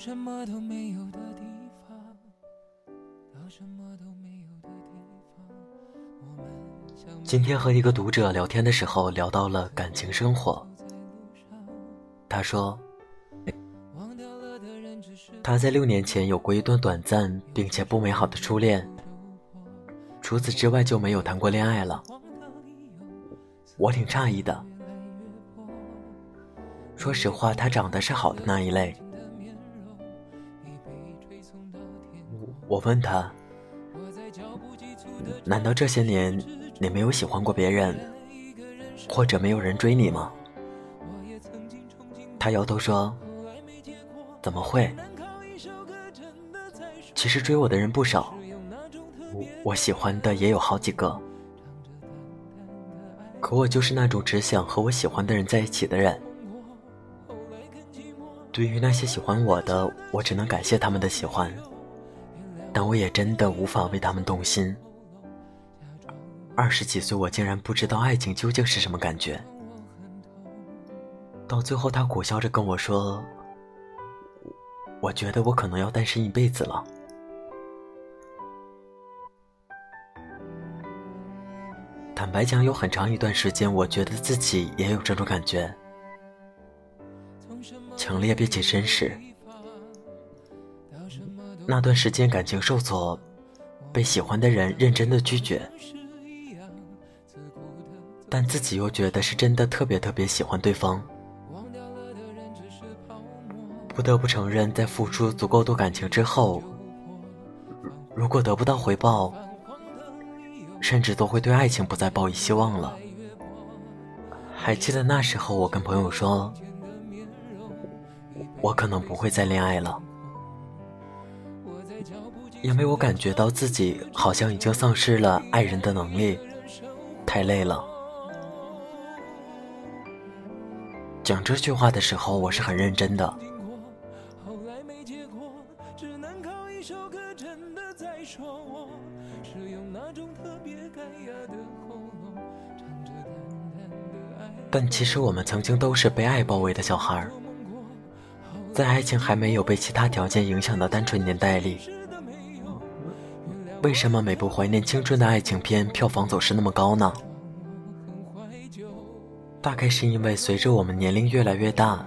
什么都没有的地方到什么都没有的地方，我们今天和一个读者聊天的时候，聊到了感情生活。他说，他在六年前有过一段短暂并且不美好的初恋，除此之外就没有谈过恋爱了。我挺诧异的。说实话，他长得是好的那一类。我问他：“难道这些年你没有喜欢过别人，或者没有人追你吗？”他摇头说：“怎么会？其实追我的人不少，我我喜欢的也有好几个。可我就是那种只想和我喜欢的人在一起的人。对于那些喜欢我的，我只能感谢他们的喜欢，但我也真的无法为他们动心。二十几岁，我竟然不知道爱情究竟是什么感觉。到最后，他苦笑着跟我说：“我觉得我可能要单身一辈子了。”坦白讲，有很长一段时间，我觉得自己也有这种感觉，强烈并且真实。那段时间感情受挫，被喜欢的人认真的拒绝，但自己又觉得是真的特别特别喜欢对方。不得不承认，在付出足够多感情之后，如果得不到回报，甚至都会对爱情不再抱以希望了。还记得那时候，我跟朋友说，我可能不会再恋爱了，因为我感觉到自己好像已经丧失了爱人的能力，太累了。讲这句话的时候，我是很认真的。但其实我们曾经都是被爱包围的小孩，在爱情还没有被其他条件影响的单纯年代里，为什么每部怀念青春的爱情片票房总是那么高呢？大概是因为随着我们年龄越来越大，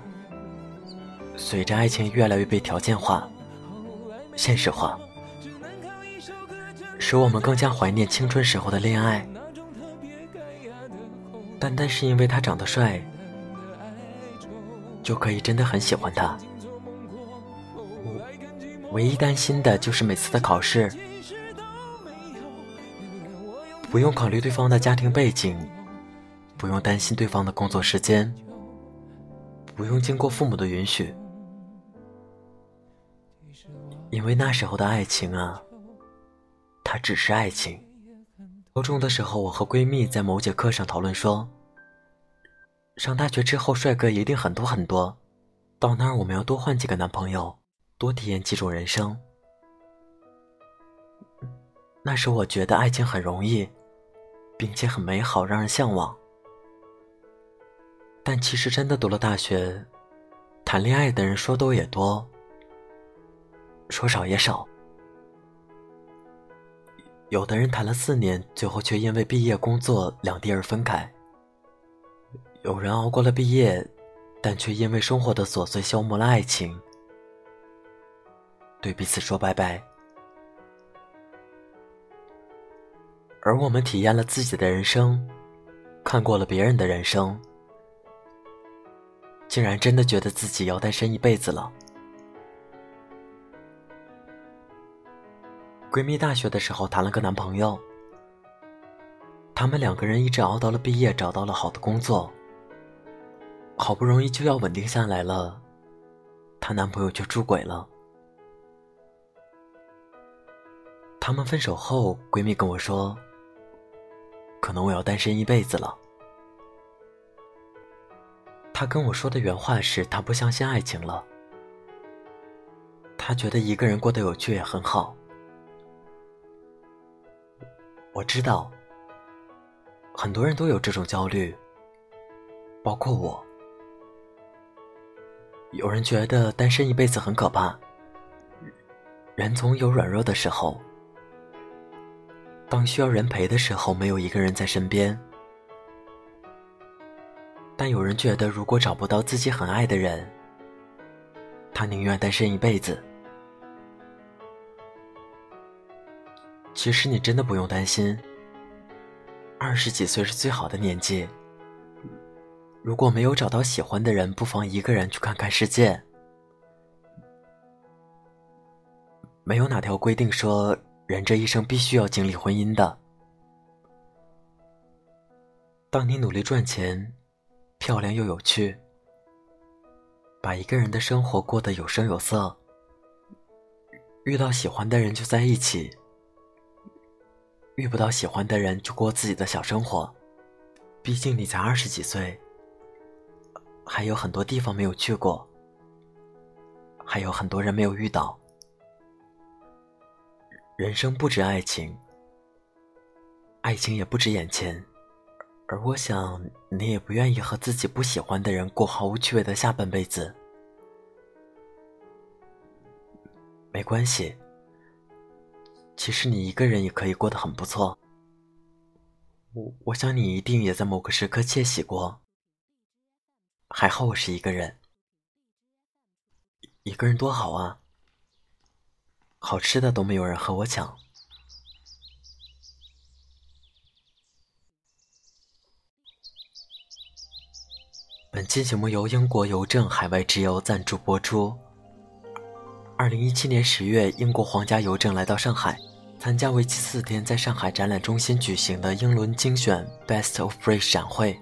随着爱情越来越被条件化、现实化，使我们更加怀念青春时候的恋爱。单单是因为他长得帅，就可以真的很喜欢他。唯一担心的就是每次的考试，不用考虑对方的家庭背景，不用担心对方的工作时间，不用经过父母的允许，因为那时候的爱情啊，它只是爱情。高中的时候，我和闺蜜在某节课上讨论说，上大学之后帅哥一定很多很多，到那儿我们要多换几个男朋友，多体验几种人生。那时我觉得爱情很容易，并且很美好，让人向往。但其实真的读了大学，谈恋爱的人说多也多，说少也少。有的人谈了四年，最后却因为毕业、工作两地而分开；有人熬过了毕业，但却因为生活的琐碎消磨了爱情，对彼此说拜拜。而我们体验了自己的人生，看过了别人的人生，竟然真的觉得自己要单身一辈子了。闺蜜大学的时候谈了个男朋友，他们两个人一直熬到了毕业，找到了好的工作，好不容易就要稳定下来了，她男朋友却出轨了。他们分手后，闺蜜跟我说：“可能我要单身一辈子了。”他跟我说的原话是：“他不相信爱情了，他觉得一个人过得有趣也很好。”我知道，很多人都有这种焦虑，包括我。有人觉得单身一辈子很可怕，人总有软弱的时候。当需要人陪的时候，没有一个人在身边。但有人觉得，如果找不到自己很爱的人，他宁愿单身一辈子。其实你真的不用担心，二十几岁是最好的年纪。如果没有找到喜欢的人，不妨一个人去看看世界。没有哪条规定说。人这一生必须要经历婚姻的。当你努力赚钱，漂亮又有趣，把一个人的生活过得有声有色，遇到喜欢的人就在一起，遇不到喜欢的人就过自己的小生活。毕竟你才二十几岁，还有很多地方没有去过，还有很多人没有遇到。人生不止爱情，爱情也不止眼前，而我想你也不愿意和自己不喜欢的人过毫无趣味的下半辈子。没关系，其实你一个人也可以过得很不错。我我想你一定也在某个时刻窃喜过。还好我是一个人，一个人多好啊。好吃的都没有人和我抢。本期节目由英国邮政海外直邮赞助播出。二零一七年十月，英国皇家邮政来到上海，参加为期四天在上海展览中心举行的英伦精选 Best of Breed 展会。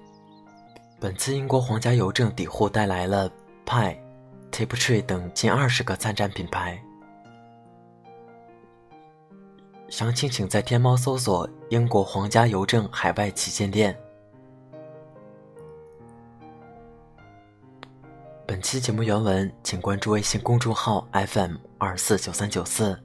本次英国皇家邮政抵沪带来了派、Tiptree 等近二十个参展品牌。详情请在天猫搜索“英国皇家邮政海外旗舰店”。本期节目原文，请关注微信公众号 “FM 二四九三九四”。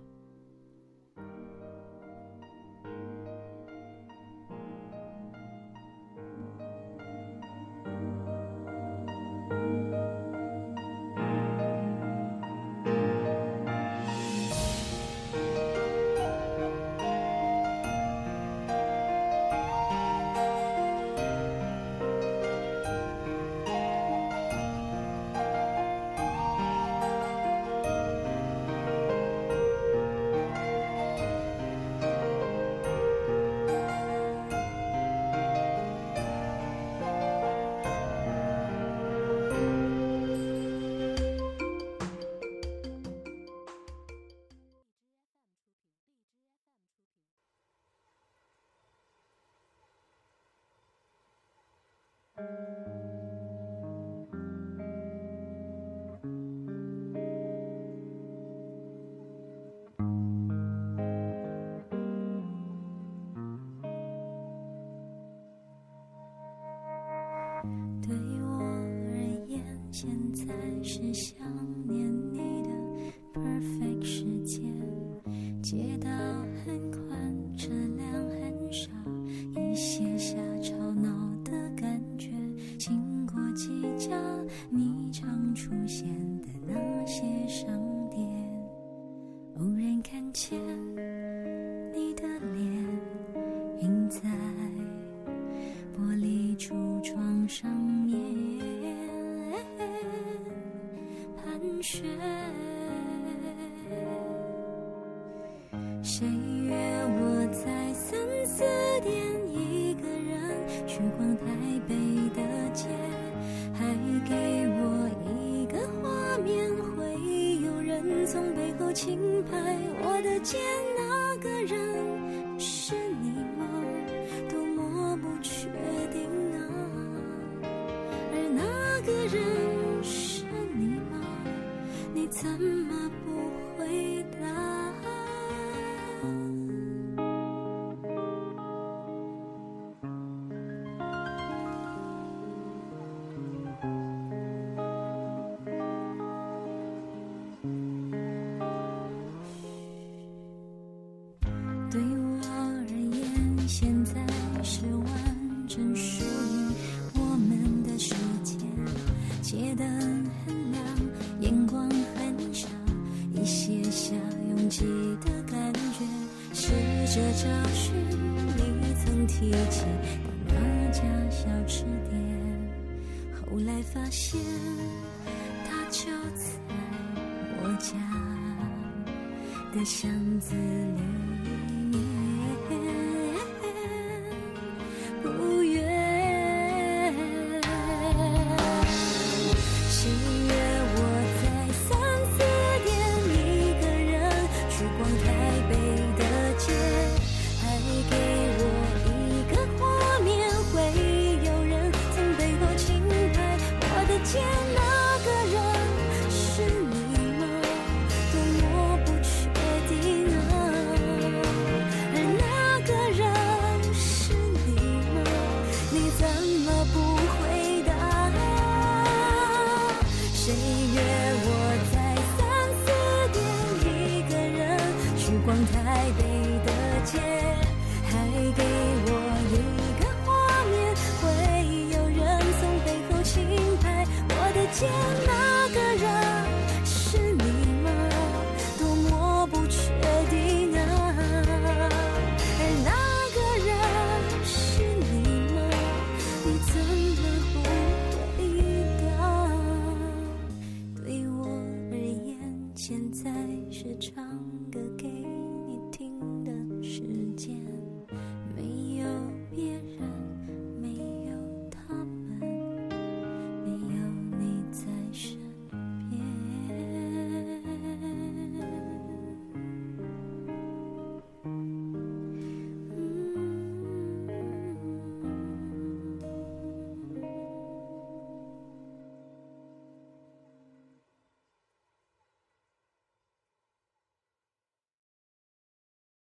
在是想雪，谁约我在三四点一个人去逛台北的街？还给我一个画面，会有人从背后轻拍我的肩。发现它就在我家的巷子里。say